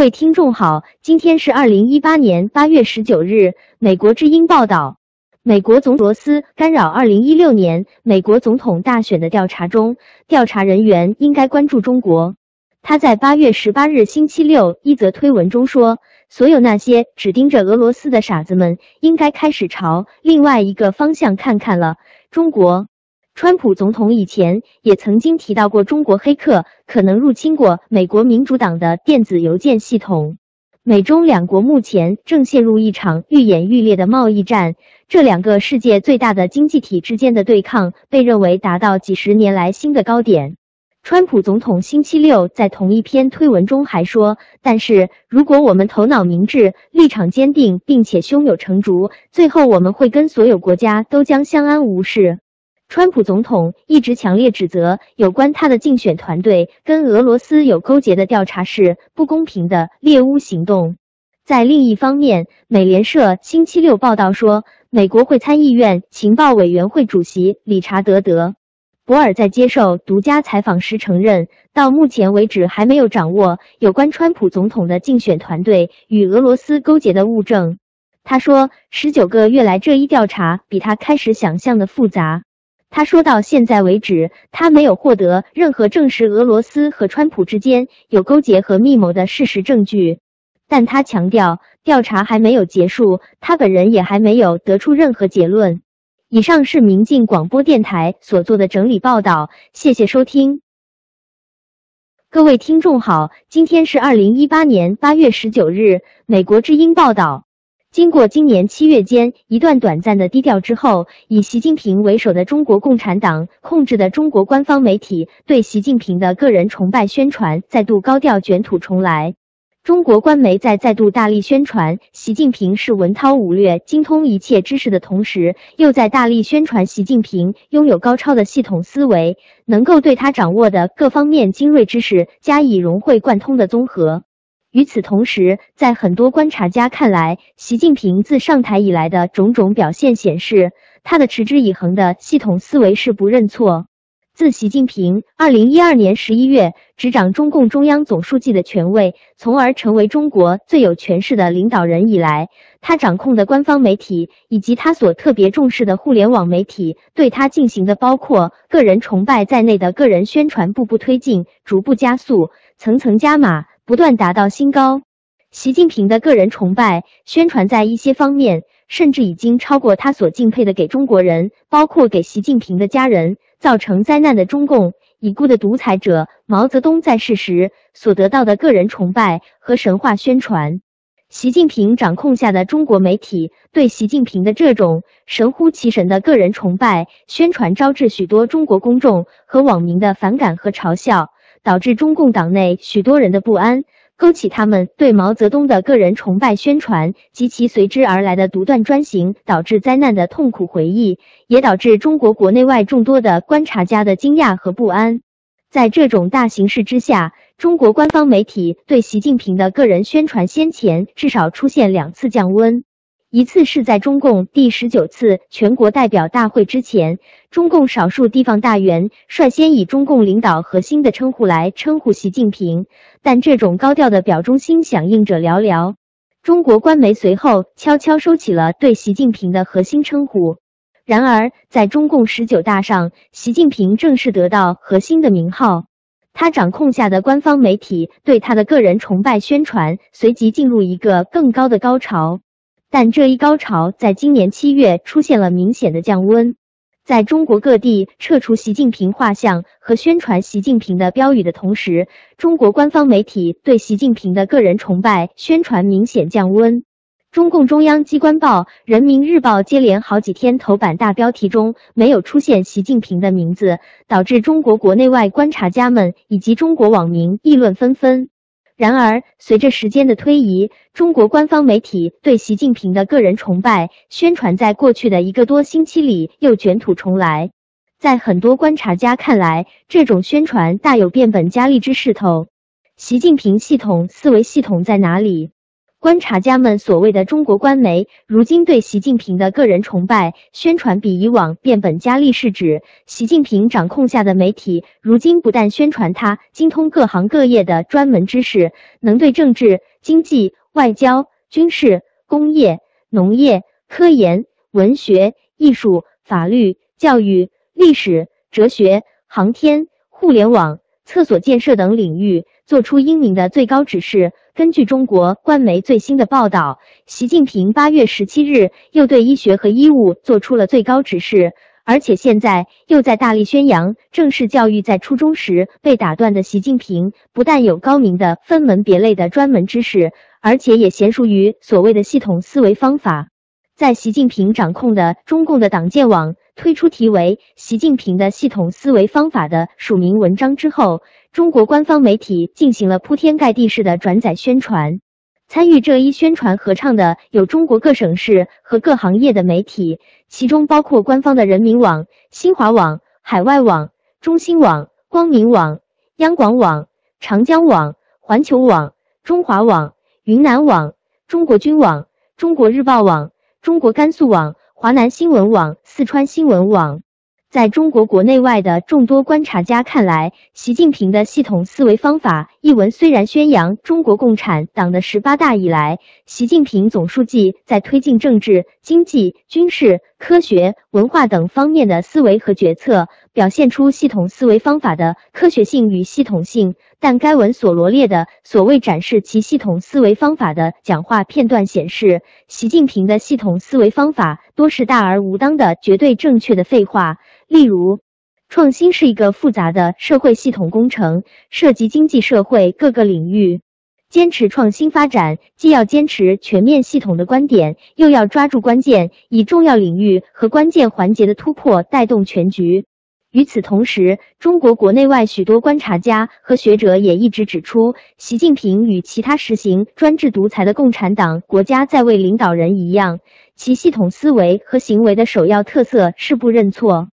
各位听众好，今天是二零一八年八月十九日。美国之音报道，美国总罗斯干扰二零一六年美国总统大选的调查中，调查人员应该关注中国。他在八月十八日星期六一则推文中说：“所有那些只盯着俄罗斯的傻子们，应该开始朝另外一个方向看看了。”中国。川普总统以前也曾经提到过，中国黑客可能入侵过美国民主党的电子邮件系统。美中两国目前正陷入一场愈演愈烈的贸易战，这两个世界最大的经济体之间的对抗被认为达到几十年来新的高点。川普总统星期六在同一篇推文中还说：“但是如果我们头脑明智、立场坚定，并且胸有成竹，最后我们会跟所有国家都将相安无事。”川普总统一直强烈指责有关他的竞选团队跟俄罗斯有勾结的调查是不公平的猎巫行动。在另一方面，美联社星期六报道说，美国会参议院情报委员会主席理查德·德博尔在接受独家采访时承认，到目前为止还没有掌握有关川普总统的竞选团队与俄罗斯勾结的物证。他说，十九个月来，这一调查比他开始想象的复杂。他说到现在为止，他没有获得任何证实俄罗斯和川普之间有勾结和密谋的事实证据，但他强调调查还没有结束，他本人也还没有得出任何结论。以上是明镜广播电台所做的整理报道，谢谢收听。各位听众好，今天是二零一八年八月十九日，美国之音报道。经过今年七月间一段短暂的低调之后，以习近平为首的中国共产党控制的中国官方媒体对习近平的个人崇拜宣传再度高调卷土重来。中国官媒在再度大力宣传习近平是文韬武略、精通一切知识的同时，又在大力宣传习近平拥有高超的系统思维，能够对他掌握的各方面精锐知识加以融会贯通的综合。与此同时，在很多观察家看来，习近平自上台以来的种种表现显示，他的持之以恒的系统思维是不认错。自习近平二零一二年十一月执掌中共中央总书记的权位，从而成为中国最有权势的领导人以来，他掌控的官方媒体以及他所特别重视的互联网媒体，对他进行的包括个人崇拜在内的个人宣传，步步推进，逐步加速，层层加码。不断达到新高，习近平的个人崇拜宣传在一些方面甚至已经超过他所敬佩的给中国人，包括给习近平的家人造成灾难的中共已故的独裁者毛泽东在世时所得到的个人崇拜和神话宣传。习近平掌控下的中国媒体对习近平的这种神乎其神的个人崇拜宣传，招致许多中国公众和网民的反感和嘲笑。导致中共党内许多人的不安，勾起他们对毛泽东的个人崇拜宣传及其随之而来的独断专行导致灾难的痛苦回忆，也导致中国国内外众多的观察家的惊讶和不安。在这种大形势之下，中国官方媒体对习近平的个人宣传先前至少出现两次降温。一次是在中共第十九次全国代表大会之前，中共少数地方大员率先以中共领导核心的称呼来称呼习近平，但这种高调的表忠心响应者寥寥。中国官媒随后悄悄收起了对习近平的核心称呼。然而，在中共十九大上，习近平正式得到核心的名号，他掌控下的官方媒体对他的个人崇拜宣传随即进入一个更高的高潮。但这一高潮在今年七月出现了明显的降温，在中国各地撤除习近平画像和宣传习近平的标语的同时，中国官方媒体对习近平的个人崇拜宣传明显降温。中共中央机关报《人民日报》接连好几天头版大标题中没有出现习近平的名字，导致中国国内外观察家们以及中国网民议论纷纷。然而，随着时间的推移，中国官方媒体对习近平的个人崇拜宣传，在过去的一个多星期里又卷土重来。在很多观察家看来，这种宣传大有变本加厉之势头。习近平系统思维系统在哪里？观察家们所谓的中国官媒，如今对习近平的个人崇拜宣传比以往变本加厉，是指习近平掌控下的媒体，如今不但宣传他精通各行各业的专门知识，能对政治、经济、外交、军事、工业、农业、科研、文学、艺术、法律、教育、历史、哲学、航天、互联网、厕所建设等领域做出英明的最高指示。根据中国官媒最新的报道，习近平八月十七日又对医学和医务做出了最高指示，而且现在又在大力宣扬正式教育在初中时被打断的习近平，不但有高明的分门别类的专门知识，而且也娴熟于所谓的系统思维方法。在习近平掌控的中共的党建网推出题为《习近平的系统思维方法》的署名文章之后，中国官方媒体进行了铺天盖地式的转载宣传。参与这一宣传合唱的有中国各省市和各行业的媒体，其中包括官方的人民网、新华网、海外网、中新网、光明网、央广网、长江网、环球网、中华网、云南网、中国军网、中国日报网。中国甘肃网、华南新闻网、四川新闻网。在中国国内外的众多观察家看来，习近平的系统思维方法一文虽然宣扬中国共产党的十八大以来，习近平总书记在推进政治、经济、军事、科学、文化等方面的思维和决策，表现出系统思维方法的科学性与系统性。但该文所罗列的所谓展示其系统思维方法的讲话片段显示，习近平的系统思维方法多是大而无当的绝对正确的废话。例如，创新是一个复杂的社会系统工程，涉及经济社会各个领域。坚持创新发展，既要坚持全面系统的观点，又要抓住关键，以重要领域和关键环节的突破带动全局。与此同时，中国国内外许多观察家和学者也一直指出，习近平与其他实行专制独裁的共产党国家在位领导人一样，其系统思维和行为的首要特色是不认错。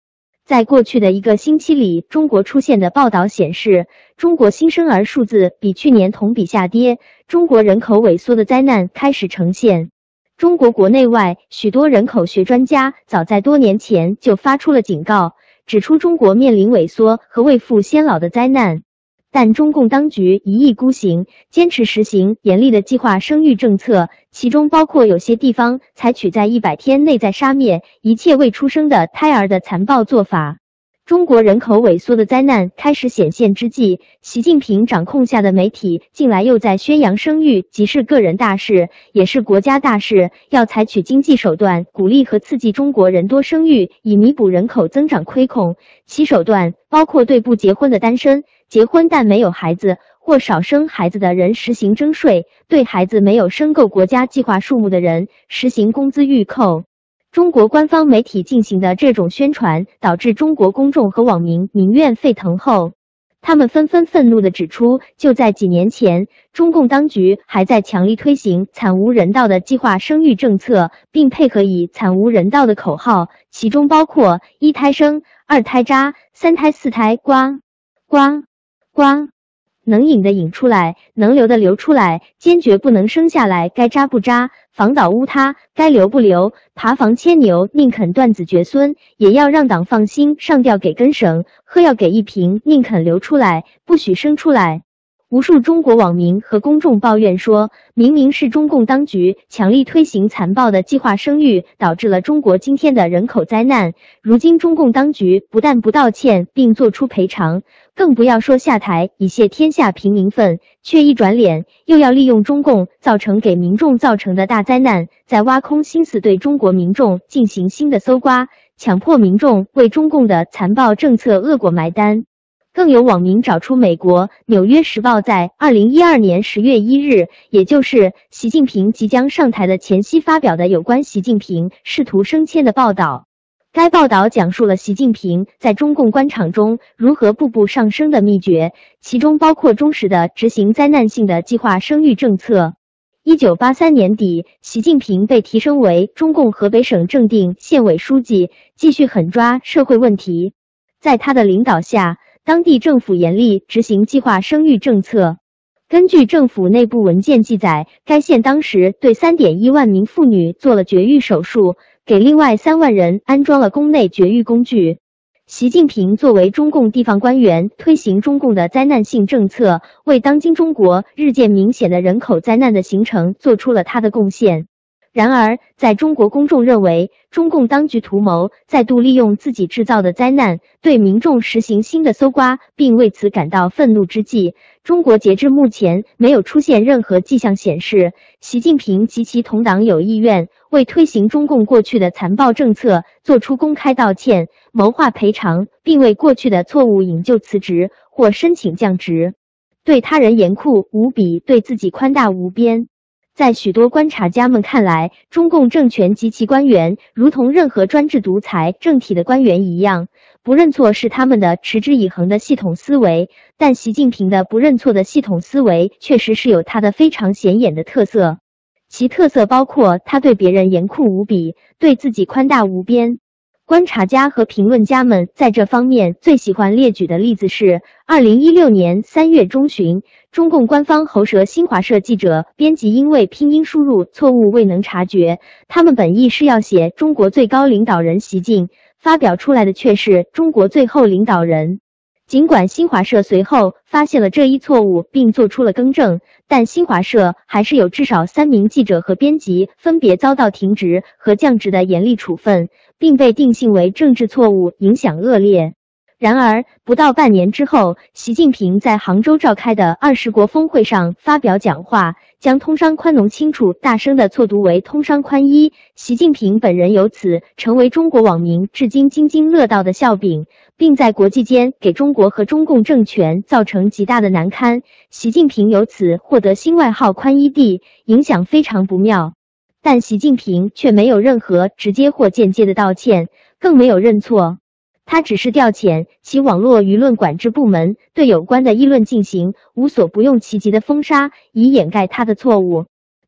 在过去的一个星期里，中国出现的报道显示，中国新生儿数字比去年同比下跌，中国人口萎缩的灾难开始呈现。中国国内外许多人口学专家早在多年前就发出了警告，指出中国面临萎缩和未富先老的灾难。但中共当局一意孤行，坚持实行严厉的计划生育政策，其中包括有些地方采取在一百天内在杀灭一切未出生的胎儿的残暴做法。中国人口萎缩的灾难开始显现之际，习近平掌控下的媒体近来又在宣扬生育即是个人大事，也是国家大事，要采取经济手段鼓励和刺激中国人多生育，以弥补人口增长亏空。其手段包括对不结婚的单身、结婚但没有孩子或少生孩子的人实行征税，对孩子没有生够国家计划数目的人实行工资预扣。中国官方媒体进行的这种宣传，导致中国公众和网民民怨沸腾后，他们纷纷愤怒地指出，就在几年前，中共当局还在强力推行惨无人道的计划生育政策，并配合以惨无人道的口号，其中包括一胎生、二胎扎、三胎四胎刮刮刮。能引的引出来，能留的留出来，坚决不能生下来。该扎不扎，房倒屋塌，该留不留，爬房牵牛，宁肯断子绝孙，也要让党放心上吊给根绳，喝药给一瓶，宁肯流出来，不许生出来。无数中国网民和公众抱怨说，明明是中共当局强力推行残暴的计划生育，导致了中国今天的人口灾难。如今中共当局不但不道歉，并做出赔偿，更不要说下台以泄天下平民愤，却一转脸又要利用中共造成给民众造成的大灾难，在挖空心思对中国民众进行新的搜刮，强迫民众为中共的残暴政策恶果买单。更有网民找出美国《纽约时报》在二零一二年十月一日，也就是习近平即将上台的前夕发表的有关习近平试图升迁的报道。该报道讲述了习近平在中共官场中如何步步上升的秘诀，其中包括忠实的执行灾难性的计划生育政策。一九八三年底，习近平被提升为中共河北省正定县委书记，继续狠抓社会问题。在他的领导下，当地政府严厉执行计划生育政策，根据政府内部文件记载，该县当时对三点一万名妇女做了绝育手术，给另外三万人安装了宫内绝育工具。习近平作为中共地方官员，推行中共的灾难性政策，为当今中国日渐明显的人口灾难的形成做出了他的贡献。然而，在中国公众认为中共当局图谋再度利用自己制造的灾难对民众实行新的搜刮，并为此感到愤怒之际，中国截至目前没有出现任何迹象显示习近平及其同党有意愿为推行中共过去的残暴政策做出公开道歉、谋划赔偿，并为过去的错误引咎辞职或申请降职。对他人严酷无比，对自己宽大无边。在许多观察家们看来，中共政权及其官员如同任何专制独裁政体的官员一样，不认错是他们的持之以恒的系统思维。但习近平的不认错的系统思维确实是有他的非常显眼的特色，其特色包括他对别人严酷无比，对自己宽大无边。观察家和评论家们在这方面最喜欢列举的例子是：二零一六年三月中旬，中共官方喉舌新华社记者编辑因为拼音输入错误未能察觉，他们本意是要写中国最高领导人习近，发表出来的却是中国最后领导人。尽管新华社随后发现了这一错误并做出了更正，但新华社还是有至少三名记者和编辑分别遭到停职和降职的严厉处分，并被定性为政治错误，影响恶劣。然而，不到半年之后，习近平在杭州召开的二十国峰会上发表讲话，将“通商宽农清楚”大声的错读为“通商宽衣”。习近平本人由此成为中国网民至今津津乐道的笑柄，并在国际间给中国和中共政权造成极大的难堪。习近平由此获得新外号“宽衣帝”，影响非常不妙。但习近平却没有任何直接或间接的道歉，更没有认错。他只是调遣其网络舆论管制部门对有关的议论进行无所不用其极的封杀，以掩盖他的错误。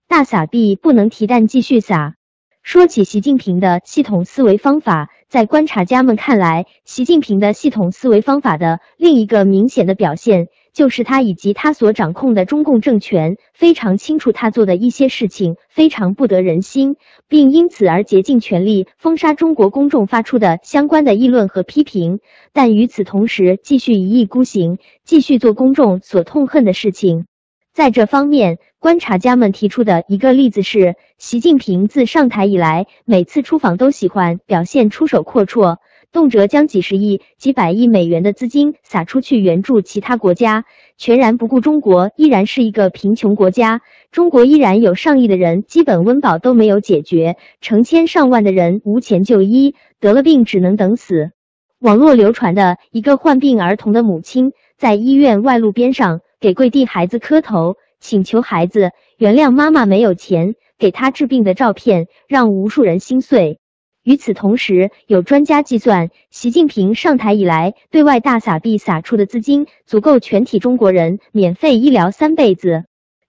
大撒币不能提但继续撒。说起习近平的系统思维方法，在观察家们看来，习近平的系统思维方法的另一个明显的表现。就是他以及他所掌控的中共政权非常清楚，他做的一些事情非常不得人心，并因此而竭尽全力封杀中国公众发出的相关的议论和批评。但与此同时，继续一意孤行，继续做公众所痛恨的事情。在这方面，观察家们提出的一个例子是，习近平自上台以来，每次出访都喜欢表现出手阔绰。动辄将几十亿、几百亿美元的资金撒出去援助其他国家，全然不顾中国依然是一个贫穷国家，中国依然有上亿的人基本温饱都没有解决，成千上万的人无钱就医，得了病只能等死。网络流传的一个患病儿童的母亲在医院外路边上给跪地孩子磕头，请求孩子原谅妈妈没有钱给他治病的照片，让无数人心碎。与此同时，有专家计算，习近平上台以来对外大撒币撒出的资金，足够全体中国人免费医疗三辈子。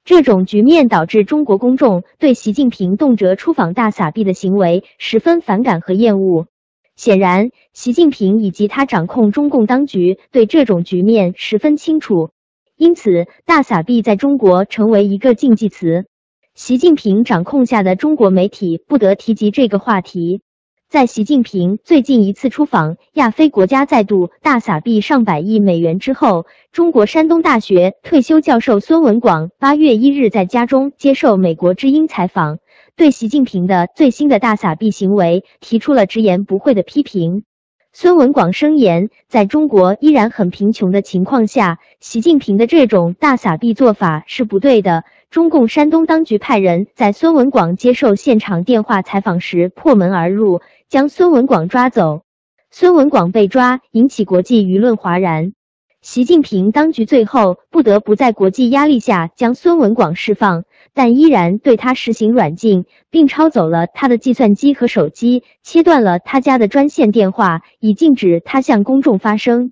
这种局面导致中国公众对习近平动辄出访大撒币的行为十分反感和厌恶。显然，习近平以及他掌控中共当局对这种局面十分清楚，因此大撒币在中国成为一个禁忌词。习近平掌控下的中国媒体不得提及这个话题。在习近平最近一次出访亚非国家再度大撒币上百亿美元之后，中国山东大学退休教授孙文广八月一日在家中接受美国之音采访，对习近平的最新的大撒币行为提出了直言不讳的批评。孙文广声言，在中国依然很贫穷的情况下，习近平的这种大撒币做法是不对的。中共山东当局派人在孙文广接受现场电话采访时破门而入。将孙文广抓走，孙文广被抓，引起国际舆论哗然。习近平当局最后不得不在国际压力下将孙文广释放，但依然对他实行软禁，并抄走了他的计算机和手机，切断了他家的专线电话，以禁止他向公众发声。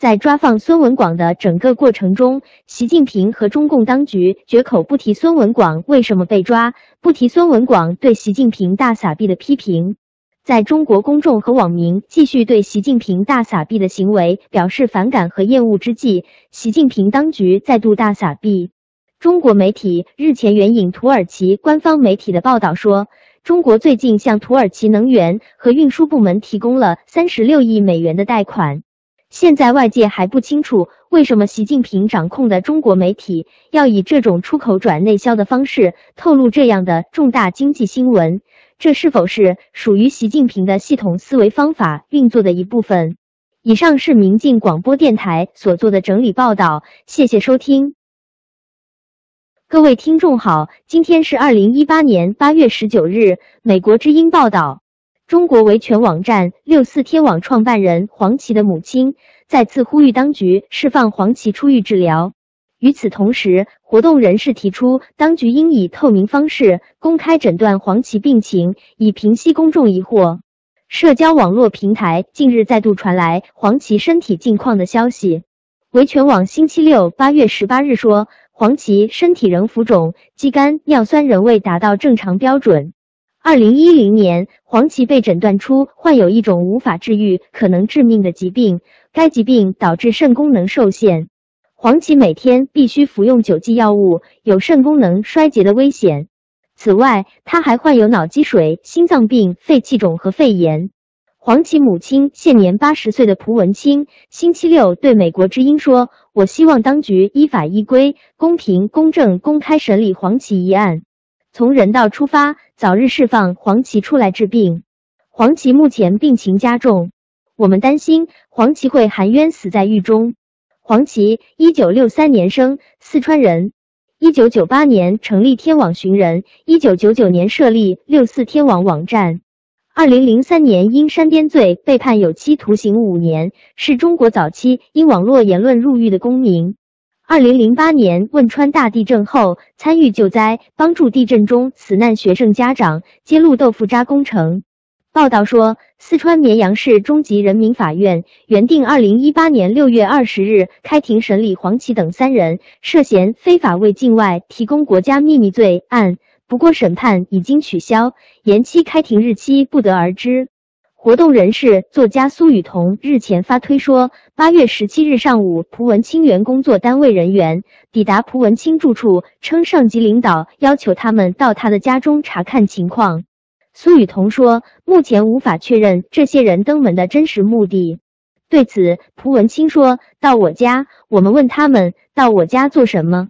在抓放孙文广的整个过程中，习近平和中共当局绝口不提孙文广为什么被抓，不提孙文广对习近平大撒币的批评。在中国公众和网民继续对习近平大撒币的行为表示反感和厌恶之际，习近平当局再度大撒币。中国媒体日前援引土耳其官方媒体的报道说，中国最近向土耳其能源和运输部门提供了三十六亿美元的贷款。现在外界还不清楚，为什么习近平掌控的中国媒体要以这种出口转内销的方式透露这样的重大经济新闻？这是否是属于习近平的系统思维方法运作的一部分？以上是明镜广播电台所做的整理报道，谢谢收听。各位听众好，今天是二零一八年八月十九日。美国之音报道，中国维权网站六四天网创办人黄琦的母亲再次呼吁当局释放黄琦出狱治疗。与此同时，活动人士提出，当局应以透明方式公开诊断黄琦病情，以平息公众疑惑。社交网络平台近日再度传来黄琦身体近况的消息。维权网星期六八月十八日说。黄琦身体仍浮肿，肌酐尿酸仍未达到正常标准。二零一零年，黄芪被诊断出患有一种无法治愈、可能致命的疾病，该疾病导致肾功能受限。黄芪每天必须服用九剂药物，有肾功能衰竭的危险。此外，他还患有脑积水、心脏病、肺气肿和肺炎。黄芪母亲现年八十岁的蒲文清星期六对美国之音说：“我希望当局依法依规、公平公正公开审理黄芪一案，从人道出发，早日释放黄琦出来治病。黄琦目前病情加重，我们担心黄琦会含冤死在狱中。”黄琦，一九六三年生，四川人，一九九八年成立天网寻人，一九九九年设立六四天网网站。二零零三年因煽颠罪被判有期徒刑五年，是中国早期因网络言论入狱的公民。二零零八年汶川大地震后参与救灾，帮助地震中死难学生家长，揭露豆腐渣工程。报道说，四川绵阳市中级人民法院原定二零一八年六月二十日开庭审理黄琦等三人涉嫌非法为境外提供国家秘密罪案。不过，审判已经取消，延期开庭日期不得而知。活动人士、作家苏雨桐日前发推说，八月十七日上午，蒲文清原工作单位人员抵达蒲文清住处，称上级领导要求他们到他的家中查看情况。苏雨桐说，目前无法确认这些人登门的真实目的。对此，蒲文清说到我家，我们问他们到我家做什么。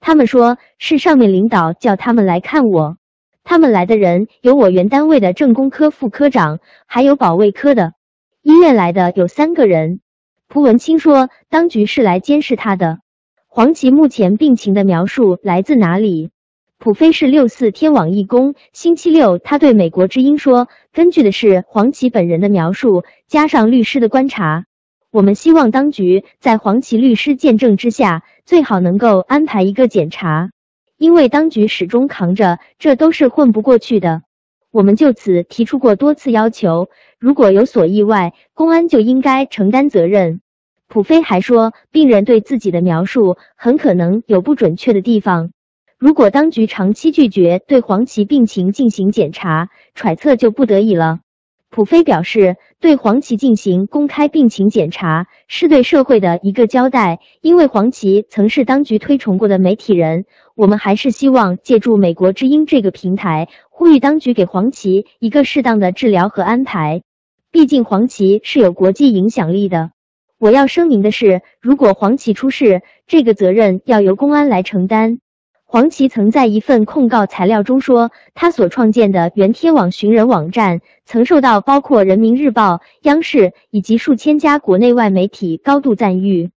他们说是上面领导叫他们来看我，他们来的人有我原单位的政工科副科长，还有保卫科的。医院来的有三个人。蒲文清说，当局是来监视他的。黄琦目前病情的描述来自哪里？普飞是六四天网义工。星期六，他对美国之音说，根据的是黄琦本人的描述，加上律师的观察。我们希望当局在黄琦律师见证之下，最好能够安排一个检查，因为当局始终扛着，这都是混不过去的。我们就此提出过多次要求，如果有所意外，公安就应该承担责任。普飞还说，病人对自己的描述很可能有不准确的地方，如果当局长期拒绝对黄芪病情进行检查，揣测就不得已了。普飞表示，对黄芪进行公开病情检查是对社会的一个交代，因为黄芪曾是当局推崇过的媒体人。我们还是希望借助美国之音这个平台，呼吁当局给黄琦一个适当的治疗和安排。毕竟黄琦是有国际影响力的。我要声明的是，如果黄琦出事，这个责任要由公安来承担。黄琦曾在一份控告材料中说，他所创建的原天网寻人网站曾受到包括人民日报、央视以及数千家国内外媒体高度赞誉。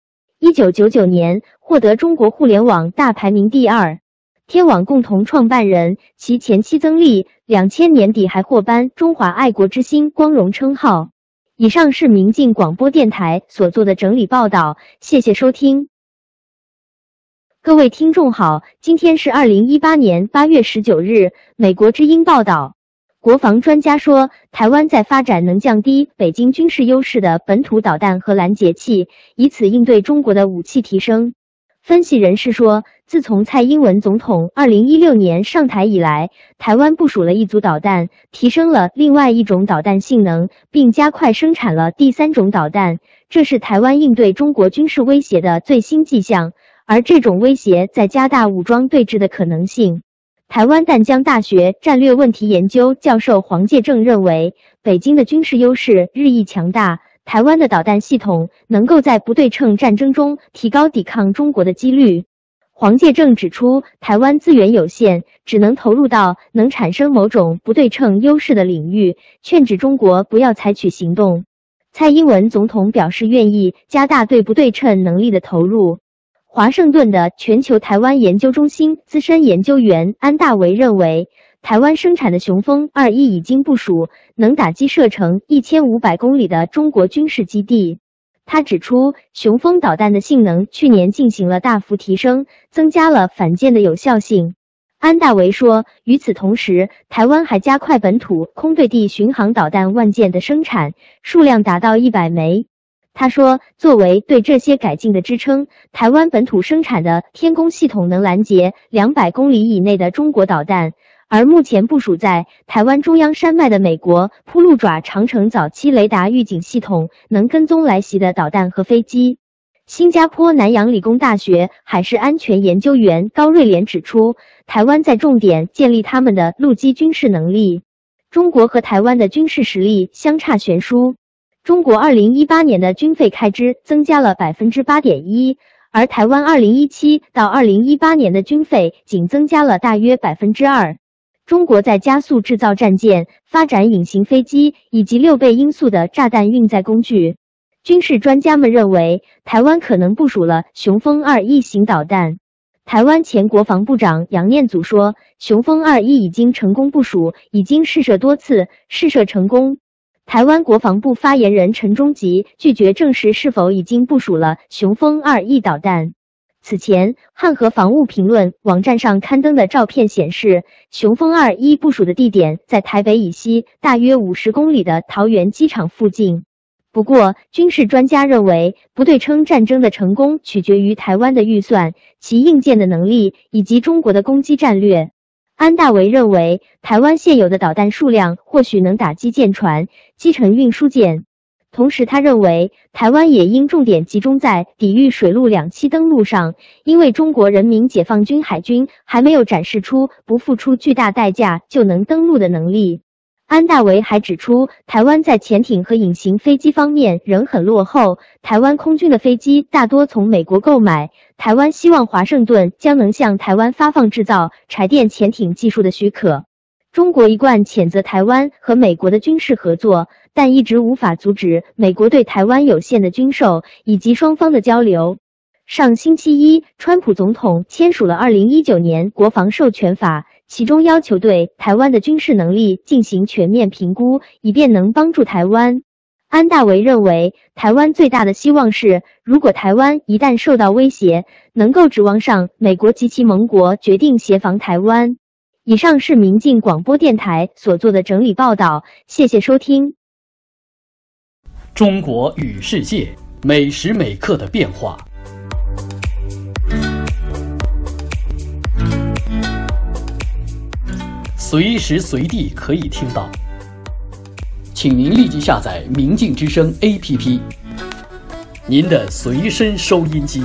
一九九九年获得中国互联网大排名第二，天网共同创办人，其前妻曾丽，两千年底还获颁中华爱国之星光荣称号。以上是明镜广播电台所做的整理报道，谢谢收听。各位听众好，今天是二零一八年八月十九日。美国之音报道，国防专家说，台湾在发展能降低北京军事优势的本土导弹和拦截器，以此应对中国的武器提升。分析人士说，自从蔡英文总统二零一六年上台以来，台湾部署了一组导弹，提升了另外一种导弹性能，并加快生产了第三种导弹，这是台湾应对中国军事威胁的最新迹象。而这种威胁在加大武装对峙的可能性。台湾淡江大学战略问题研究教授黄介正认为，北京的军事优势日益强大，台湾的导弹系统能够在不对称战争中提高抵抗中国的几率。黄介正指出，台湾资源有限，只能投入到能产生某种不对称优势的领域，劝止中国不要采取行动。蔡英文总统表示愿意加大对不对称能力的投入。华盛顿的全球台湾研究中心资深研究员安大为认为，台湾生产的雄风二一已经部署能打击射程一千五百公里的中国军事基地。他指出，雄风导弹的性能去年进行了大幅提升，增加了反舰的有效性。安大为说，与此同时，台湾还加快本土空对地巡航导弹万件的生产，数量达到一百枚。他说：“作为对这些改进的支撑，台湾本土生产的天宫系统能拦截两百公里以内的中国导弹，而目前部署在台湾中央山脉的美国铺路爪长城早期雷达预警系统能跟踪来袭的导弹和飞机。”新加坡南洋理工大学海事安全研究员高瑞莲指出，台湾在重点建立他们的陆基军事能力，中国和台湾的军事实力相差悬殊。中国二零一八年的军费开支增加了百分之八点一，而台湾二零一七到二零一八年的军费仅增加了大约百分之二。中国在加速制造战舰、发展隐形飞机以及六倍音速的炸弹运载工具。军事专家们认为，台湾可能部署了雄风二一型导弹。台湾前国防部长杨念祖说，雄风二一已经成功部署，已经试射多次，试射成功。台湾国防部发言人陈忠吉拒绝证实是否已经部署了雄风二 E 导弹。此前，汉和防务评论网站上刊登的照片显示，雄风二一部署的地点在台北以西大约五十公里的桃园机场附近。不过，军事专家认为，不对称战争的成功取决于台湾的预算、其硬件的能力以及中国的攻击战略。安大为认为，台湾现有的导弹数量或许能打击舰船、击沉运输舰。同时，他认为台湾也应重点集中在抵御水陆两栖登陆上，因为中国人民解放军海军还没有展示出不付出巨大代价就能登陆的能力。安大为还指出，台湾在潜艇和隐形飞机方面仍很落后。台湾空军的飞机大多从美国购买。台湾希望华盛顿将能向台湾发放制造柴电潜艇技术的许可。中国一贯谴责台湾和美国的军事合作，但一直无法阻止美国对台湾有限的军售以及双方的交流。上星期一，川普总统签署了二零一九年国防授权法。其中要求对台湾的军事能力进行全面评估，以便能帮助台湾。安大为认为，台湾最大的希望是，如果台湾一旦受到威胁，能够指望上美国及其盟国决定协防台湾。以上是民进广播电台所做的整理报道，谢谢收听。中国与世界每时每刻的变化。随时随地可以听到，请您立即下载“明镜之声 ”APP，您的随身收音机。